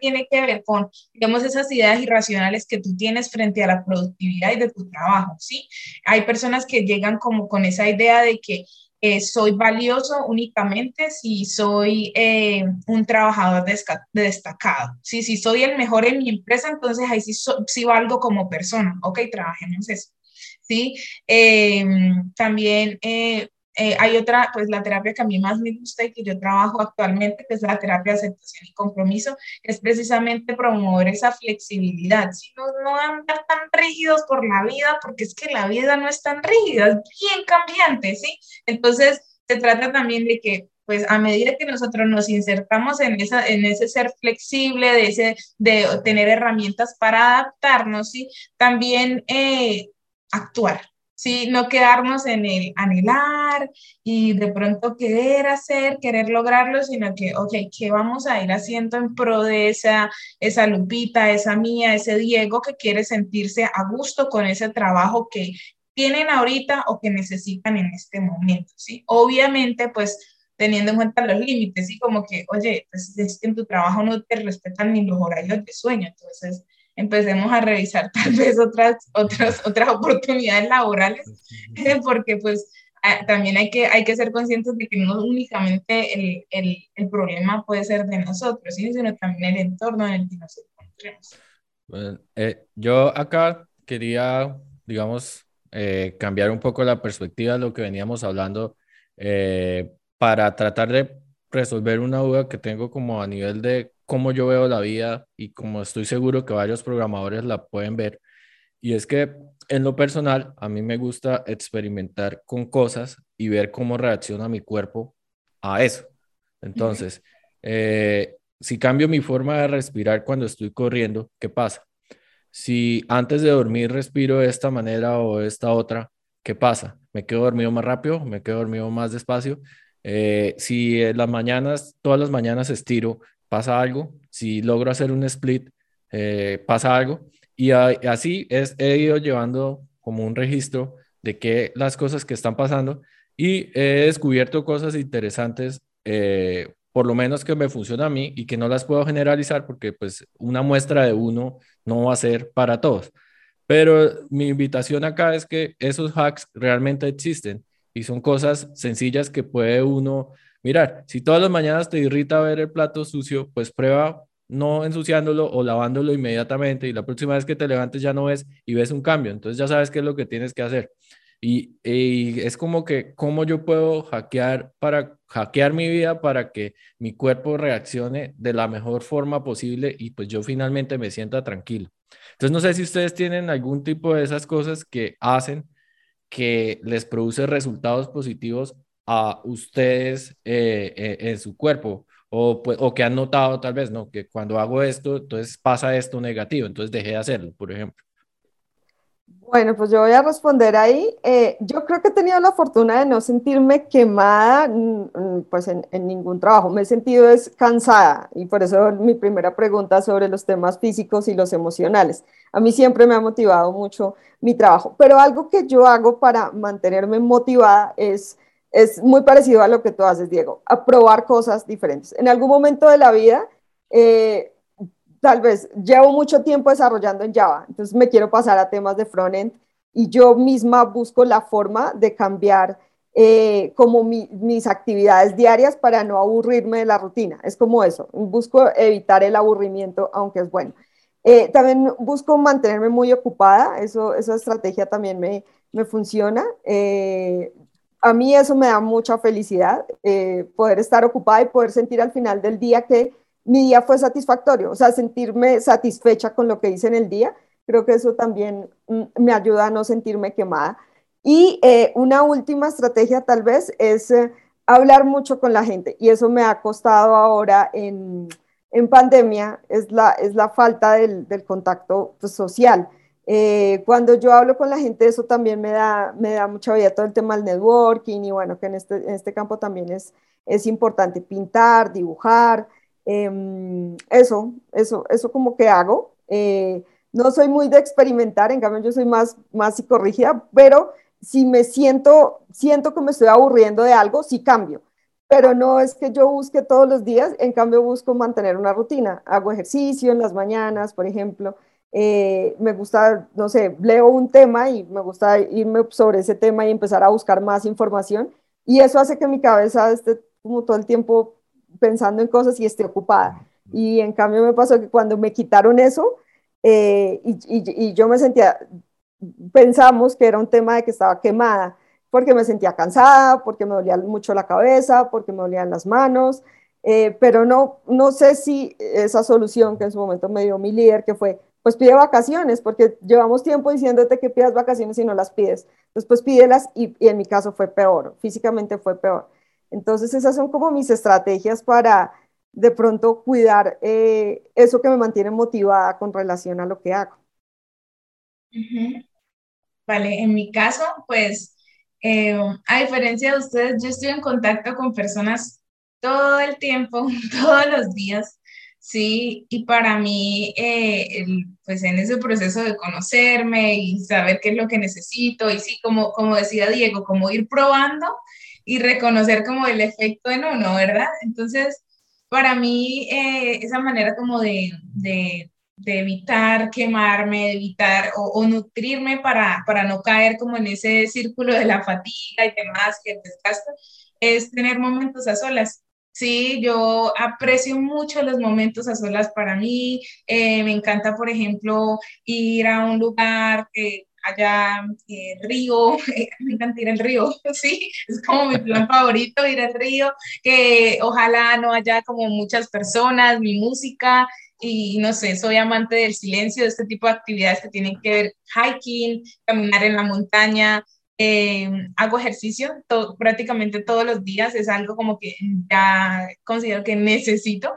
tiene que ver con, digamos, esas ideas irracionales que tú tienes frente a la productividad y de tu trabajo, ¿sí? Hay personas que llegan como con esa idea de que eh, soy valioso únicamente si soy eh, un trabajador destacado. Si, si soy el mejor en mi empresa, entonces ahí sí, sí valgo como persona. Ok, trabajemos eso. ¿sí? Em, también eh, hay otra, pues la terapia que a mí más me gusta y que yo trabajo actualmente, que es la terapia de aceptación y compromiso, es precisamente promover esa flexibilidad, si no, andar tan rígidos por la vida, porque es que la vida no es tan rígida, es bien cambiante, ¿sí? Entonces, se trata también de que pues a medida que nosotros nos insertamos en, esa, en ese ser flexible, de, ese, de tener herramientas para adaptarnos, ¿sí? también eh, actuar, ¿sí? No quedarnos en el anhelar y de pronto querer hacer, querer lograrlo, sino que, ok, ¿qué vamos a ir haciendo en pro de esa, esa Lupita, esa mía, ese Diego que quiere sentirse a gusto con ese trabajo que tienen ahorita o que necesitan en este momento, ¿sí? Obviamente, pues teniendo en cuenta los límites, ¿sí? Como que, oye, pues es que en tu trabajo no te respetan ni los horarios de sueño, entonces empecemos a revisar tal vez otras, otras, otras oportunidades laborales, porque pues también hay que, hay que ser conscientes de que no únicamente el, el, el problema puede ser de nosotros, sino también el entorno en el que nos encontremos. Bueno, eh, yo acá quería, digamos, eh, cambiar un poco la perspectiva de lo que veníamos hablando eh, para tratar de resolver una duda que tengo como a nivel de cómo yo veo la vida y como estoy seguro que varios programadores la pueden ver. Y es que en lo personal, a mí me gusta experimentar con cosas y ver cómo reacciona mi cuerpo a eso. Entonces, eh, si cambio mi forma de respirar cuando estoy corriendo, ¿qué pasa? Si antes de dormir respiro de esta manera o de esta otra, ¿qué pasa? ¿Me quedo dormido más rápido? ¿Me quedo dormido más despacio? Eh, si en las mañanas, todas las mañanas estiro, pasa algo. Si logro hacer un split, eh, pasa algo. Y así es, he ido llevando como un registro de que las cosas que están pasando y he descubierto cosas interesantes, eh, por lo menos que me funciona a mí y que no las puedo generalizar porque pues una muestra de uno no va a ser para todos. Pero mi invitación acá es que esos hacks realmente existen y son cosas sencillas que puede uno mirar. Si todas las mañanas te irrita ver el plato sucio, pues prueba no ensuciándolo o lavándolo inmediatamente y la próxima vez que te levantes ya no ves y ves un cambio. Entonces ya sabes qué es lo que tienes que hacer. Y, es como que, ¿cómo yo puedo hackear para hackear mi vida para que mi cuerpo reaccione de la mejor forma posible y pues yo finalmente me sienta tranquilo? Entonces no sé si ustedes tienen algún tipo de esas cosas que hacen que les produce resultados positivos a ustedes eh, eh, en su cuerpo o, pues, o que han notado tal vez, ¿no? Que cuando hago esto, entonces pasa esto negativo, entonces dejé de hacerlo, por ejemplo. Bueno, pues yo voy a responder ahí. Eh, yo creo que he tenido la fortuna de no sentirme quemada mm, mm, pues en, ningún trabajo. Me he sentido es cansada y por eso mi primera pregunta sobre los temas físicos y los emocionales. A mí siempre me ha motivado mucho mi trabajo, pero algo que yo hago para mantenerme motivada es, es muy parecido a lo que tú haces, Diego, a probar cosas diferentes. En algún momento de la vida... Eh, tal vez llevo mucho tiempo desarrollando en Java, entonces me quiero pasar a temas de frontend y yo misma busco la forma de cambiar eh, como mis actividades diarias para no aburrirme de la rutina. Es como eso, busco evitar el aburrimiento, aunque es bueno. Eh, también busco mantenerme muy ocupada, eso, esa estrategia también me, me funciona. Eh, a mí eso me da mucha felicidad, poder estar ocupada y poder sentir al final del día que mi día fue satisfactorio, o sea, sentirme satisfecha con lo que hice en el día. Creo que eso también mm, me ayuda a no sentirme quemada. Y eh, una última estrategia tal vez es eh, hablar mucho con la gente. Y eso me ha costado ahora en, en pandemia, es la, es la falta del, del contacto pues, social. Eh, cuando yo hablo con la gente, eso también me da, me da mucha vida, todo el tema del networking y bueno, que en este, en este campo también es, es importante pintar, dibujar, Em, eso, eso, eso como que hago. Eh, no soy muy de experimentar, en cambio yo soy más, más psicorrígida, pero si me siento, siento que me estoy aburriendo de algo, sí cambio. Pero no es que yo busque todos los días, en cambio busco mantener una rutina. Hago ejercicio en las mañanas, por ejemplo. Eh, me gusta, no sé, leo un tema y me gusta irme sobre ese tema y empezar a buscar más información. Y eso hace que mi cabeza esté como todo el tiempo pensando en cosas y esté ocupada. Y en cambio me pasó que cuando me quitaron eso eh, y, y, yo me sentía, pensamos que era un tema de que estaba quemada, porque me sentía cansada, porque me dolía mucho la cabeza, porque me dolían las manos, eh, pero no, no sé si esa solución que en su momento me dio mi líder, que fue, pues pide vacaciones, porque llevamos tiempo diciéndote que pidas vacaciones y no las pides. Después pídelas y, y en mi caso fue peor, físicamente fue peor. Entonces esas son como mis estrategias para de pronto cuidar eh, eso que me mantiene motivada con relación a lo que hago. Vale, en mi caso, pues, eh, a diferencia de ustedes, yo estoy en contacto con personas todo el tiempo, todos los días, ¿sí? Y para mí, eh, pues en ese proceso de conocerme y saber qué es lo que necesito, y sí, como, como decía Diego, como ir probando y reconocer como el efecto en uno, ¿verdad? Entonces, para mí, eh, esa manera como de, de, de, evitar quemarme, evitar o, nutrirme para, para no caer como en ese círculo de la fatiga y demás, que desgasta, es tener momentos a solas. Sí, yo aprecio mucho los momentos a solas para mí. Eh, me encanta, por ejemplo, ir a un lugar que allá eh, río, me encanta ir al río, sí, es como mi plan favorito, ir al río, que ojalá no haya como muchas personas, mi música, y no sé, soy amante del silencio, de este tipo de actividades que tienen que ver hiking, caminar en la montaña, eh, hago ejercicio prácticamente todos los días, es algo como que ya considero que necesito.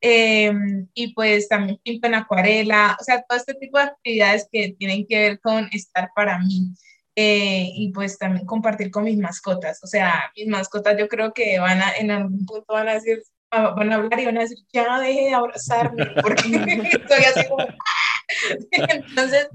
Em, y pues también pinto en acuarela, o sea, todo este tipo de actividades que tienen que ver con estar para mí. Eh, y pues también compartir con mis mascotas, o sea, mis mascotas yo creo que van a, en algún punto van a decir, van a hablar y van a decir, ya deje de abrazarme, porque estoy así como... Entonces,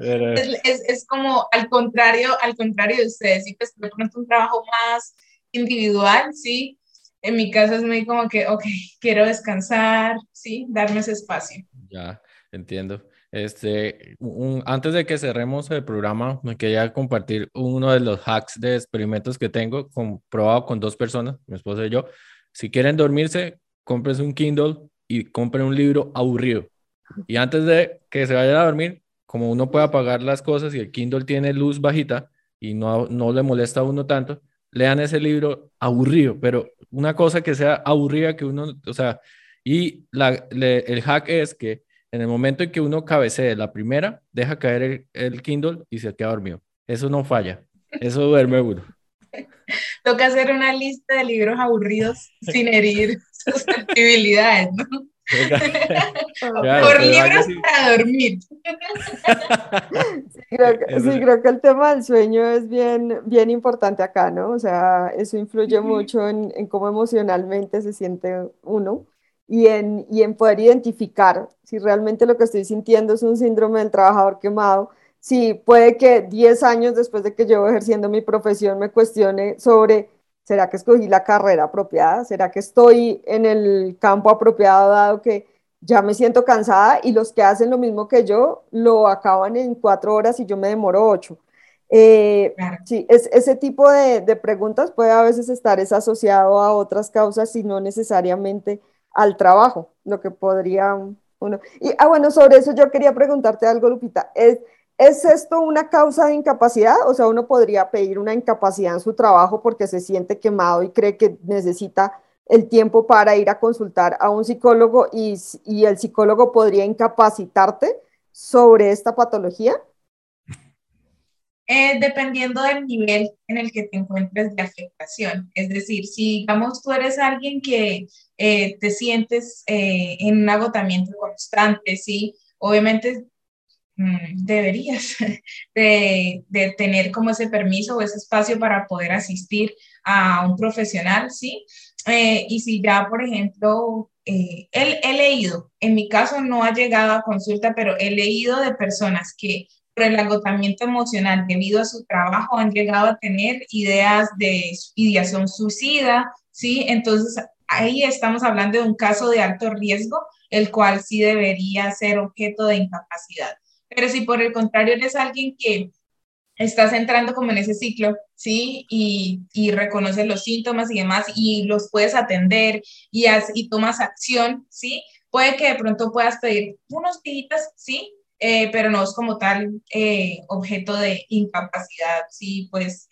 es, es, como al contrario, al contrario de ustedes, sí, pues de pronto un trabajo más individual, sí. En mi caso es muy como que, ok, quiero descansar, sí, darme ese espacio. Ya, entiendo. Este, antes de que cerremos el programa, me quería compartir uno de los hacks de experimentos que tengo comprobado con dos personas, mi esposa y yo. Si quieren dormirse, compren un Kindle y compren un libro aburrido. Y antes de que se vayan a dormir, como uno puede apagar las cosas y el Kindle tiene luz bajita y no, no le molesta a uno tanto, lean ese libro aburrido, pero una cosa que sea aburrida que uno, o sea, y la, el hack es que en el momento en que uno cabecee la primera, deja caer el, el Kindle y se queda dormido. Eso no falla. Eso duerme uno. Toca hacer una lista de libros aburridos sin herir susceptibilidades, ¿no? Por libros para dormir. Sí creo, que, sí creo, que, el tema del sueño es bien, bien importante acá, ¿no? O sea, eso influye mucho en, en, cómo emocionalmente se siente uno y en, y en poder identificar si realmente lo que estoy sintiendo es un síndrome del trabajador quemado. Si puede que 10 años después de que llevo ejerciendo mi profesión me cuestione sobre, ¿será que escogí la carrera apropiada? ¿Será que estoy en el campo apropiado dado que ya me siento cansada y los que hacen lo mismo que yo lo acaban en cuatro horas y yo me demoro ocho? Eh, sí, es, ese tipo de, de, preguntas puede a veces estar es asociado a otras causas y no necesariamente al trabajo, lo que podría uno. Y, ah, bueno, sobre eso yo quería preguntarte algo, Lupita. ¿Es, ¿Es esto una causa de incapacidad? O sea, uno podría pedir una incapacidad en su trabajo porque se siente quemado y cree que necesita el tiempo para ir a consultar a un psicólogo y, el psicólogo podría incapacitarte sobre esta patología. Eh, dependiendo del nivel en el que te encuentres de afectación. Es decir, si digamos tú eres alguien que eh, te sientes eh, en un agotamiento constante, sí, obviamente deberías de, tener como ese permiso o ese espacio para poder asistir a un profesional, sí. y si ya, por ejemplo, he, he leído, en mi caso no ha llegado a consulta, pero he leído de personas que por el agotamiento emocional debido a su trabajo han llegado a tener ideas de ideación suicida, ¿sí? Entonces, ahí estamos hablando de un caso de alto riesgo, el cual sí debería ser objeto de incapacidad. Pero si por el contrario eres alguien que estás entrando como en ese ciclo, ¿sí? Y, y reconoces los síntomas y demás y los puedes atender y, y tomas acción, ¿sí? Puede que de pronto puedas pedir unos días, ¿sí? Eh, pero no es como tal eh, objeto de incapacidad, sí, pues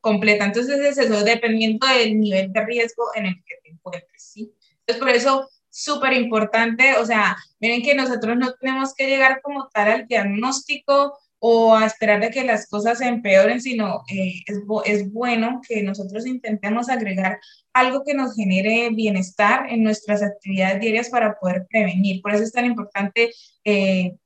completa. Entonces es eso, dependiendo del nivel de riesgo en el que te encuentres, sí. Entonces por eso, súper importante, o sea, miren que nosotros no tenemos que llegar como tal al diagnóstico o a esperar de que las cosas se empeoren, sino eh, es, es, bueno que nosotros intentemos agregar algo que nos genere bienestar en nuestras actividades diarias para poder prevenir. Por eso es tan importante, eh,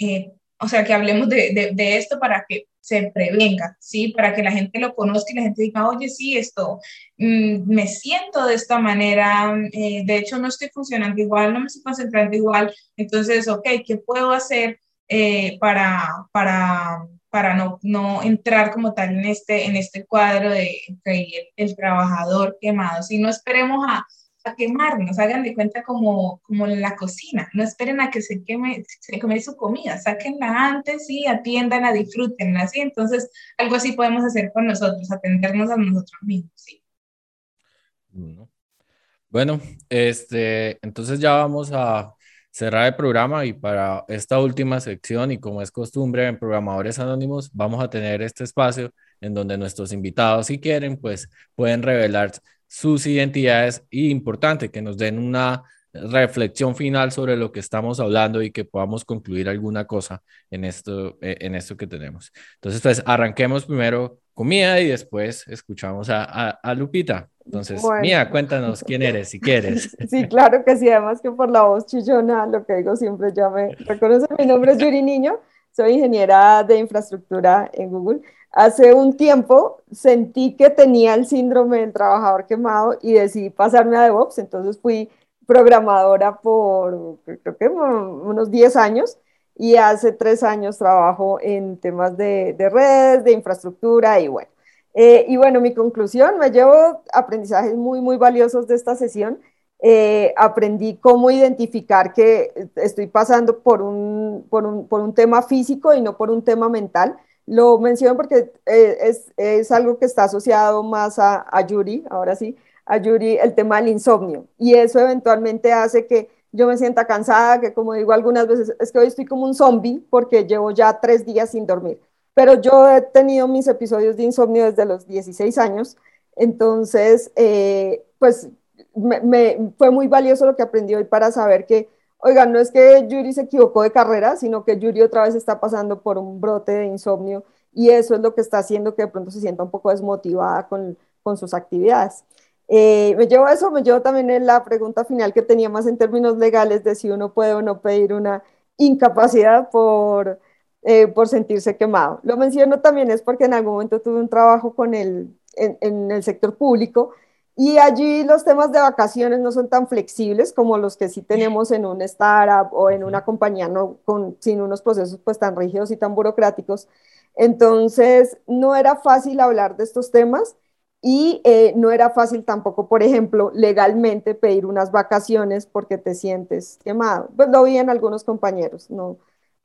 eh, o sea, que hablemos de, de, esto para que se prevenga, ¿sí? Para que la gente lo conozca y la gente diga, oye, sí, esto, mm, me siento de esta manera, de hecho no estoy funcionando igual, no me estoy concentrando igual, entonces, ok, ¿qué puedo hacer? Eh, para, para, para no, no, entrar como tal en este, en este cuadro de, el, trabajador quemado, si no esperemos a, a, quemarnos, hagan de cuenta como, como en la cocina, no esperen a que se queme, se queme su comida, sáquenla antes y atiendan, disfrútenla, así entonces algo así podemos hacer con nosotros, atendernos a nosotros mismos, ¿sí? Bueno, este, entonces ya vamos a cerrar el programa y para esta última sección y como es costumbre en Programadores Anónimos, vamos a tener este espacio en donde nuestros invitados, si quieren, pues pueden revelar sus identidades y importante que nos den una reflexión final sobre lo que estamos hablando y que podamos concluir alguna cosa en esto, eh, en esto que tenemos. Entonces, pues arranquemos primero con Mía y después escuchamos a, a Lupita. Entonces, Mía, cuéntanos quién eres, si quieres. Sí, claro que sí, además que por la voz chillona, lo que digo siempre ya me reconoce, mi nombre es Yuri Niño, soy ingeniera de infraestructura en Google. Hace un tiempo sentí que tenía el síndrome del trabajador quemado y decidí pasarme a DevOps, entonces fui programadora por creo que unos 10 años y hace tres años trabajo en temas de, redes, de infraestructura y bueno. Eh, y bueno, mi conclusión, me llevo aprendizajes muy, muy valiosos de esta sesión. Eh, aprendí cómo identificar que estoy pasando por un, por un, por un tema físico y no por un tema mental. Lo menciono porque eh, es, es, algo que está asociado más a, a Yuri, ahora sí, a Yuri, el tema del insomnio. Y eso eventualmente hace que yo me sienta cansada, que como digo algunas veces, es que hoy estoy como un zombie porque llevo ya tres días sin dormir. Pero yo he tenido mis episodios de insomnio desde los 16 años, entonces, eh, pues me, fue muy valioso lo que aprendí hoy para saber que, oigan, no es que Yuri se equivocó de carrera, sino que Yuri otra vez está pasando por un brote de insomnio y eso es lo que está haciendo que de pronto se sienta un poco desmotivada con, con sus actividades. Eh, me llevo eso, me llevo también en la pregunta final que tenía más en términos legales de si uno puede o no pedir una incapacidad por, eh, por sentirse quemado. Lo menciono también es porque en algún momento tuve un trabajo con el, en, el sector público y allí los temas de vacaciones no son tan flexibles como los que sí tenemos en un startup o en una compañía no, con, sin unos procesos pues tan rígidos y tan burocráticos. Entonces, no era fácil hablar de estos temas y eh, no era fácil tampoco, por ejemplo, legalmente pedir unas vacaciones porque te sientes quemado. Pues lo vi en algunos compañeros, no.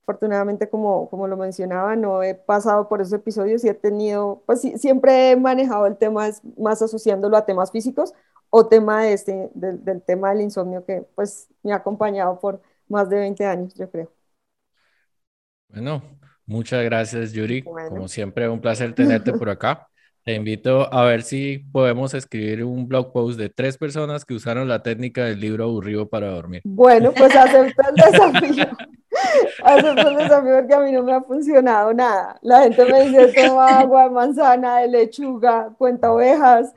Afortunadamente, como, como lo mencionaba, no he pasado por esos episodios y he tenido, pues siempre he manejado el tema más asociándolo a temas físicos o tema de este, del, tema del insomnio que pues me ha acompañado por más de 20 años, yo creo. Bueno, muchas gracias, Yuri. Como siempre, un placer tenerte por acá. Te invito a ver si podemos escribir un blog post de tres personas que usaron la técnica del libro aburrido para dormir. Bueno, pues acepto el desafío. Acepto el desafío porque a mí no me ha funcionado nada. La gente me dice, toma agua de manzana, de lechuga, cuenta ovejas,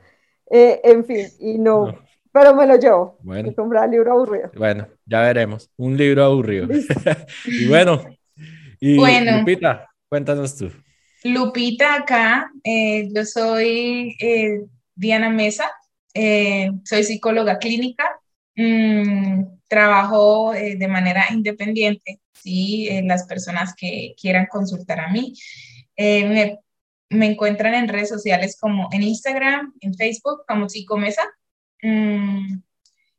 eh, en fin, y no, Pero me lo llevo. Bueno. comprar el libro aburrido. Bueno, ya veremos. Un libro aburrido. y bueno, y bueno. Lupita, cuéntanos tú. Lupita acá, eh, yo soy eh, Diana Mesa, eh, soy psicóloga clínica, mm, trabajo de manera independiente, ¿sí? las personas que quieran consultar a mí. Me, me, encuentran en redes sociales como en Instagram, en Facebook como Psicomesa. Mm,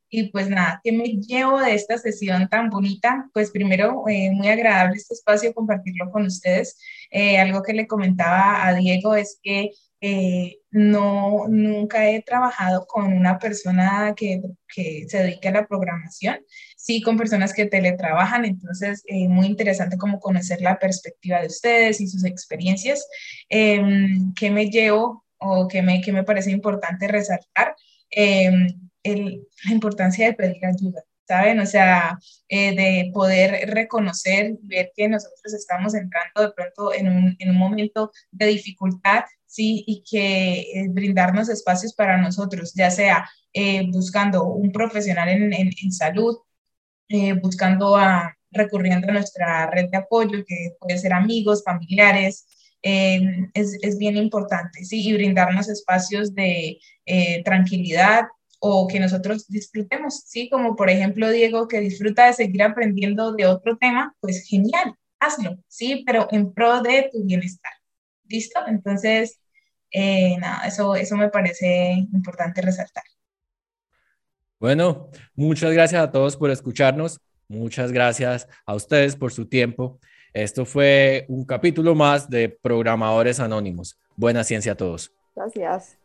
y pues nada, ¿qué me llevo de esta sesión tan bonita? Pues primero, eh, muy agradable este espacio, compartirlo con ustedes. Eh, algo que le comentaba a Diego es que eh, no, nunca he trabajado con una persona que, que, se dedique a la programación, sí con personas que teletrabajan, entonces muy interesante como conocer la perspectiva de ustedes y sus experiencias. Em, ¿Qué me llevo o qué me, qué me parece importante resaltar? Em, la importancia de pedir ayuda, ¿saben? O sea, eh, de poder reconocer, ver que nosotros estamos entrando de pronto en un, en un momento de dificultad, ¿sí? Y que eh, brindarnos espacios para nosotros, ya sea eh, buscando un profesional en, en, salud, buscando a, recurriendo a nuestra red de apoyo, que puede ser amigos, familiares, es, es, bien importante, ¿sí? Y brindarnos espacios de tranquilidad, o que nosotros disfrutemos, ¿sí? Como por ejemplo Diego que disfruta de seguir aprendiendo de otro tema, pues genial, hazlo, ¿sí? Pero en pro de tu bienestar, ¿listo? Entonces, eh, nada, eso, eso me parece importante resaltar. Bueno, muchas gracias a todos por escucharnos, muchas gracias a ustedes por su tiempo. Esto fue un capítulo más de Programadores Anónimos. Buena ciencia a todos. Gracias.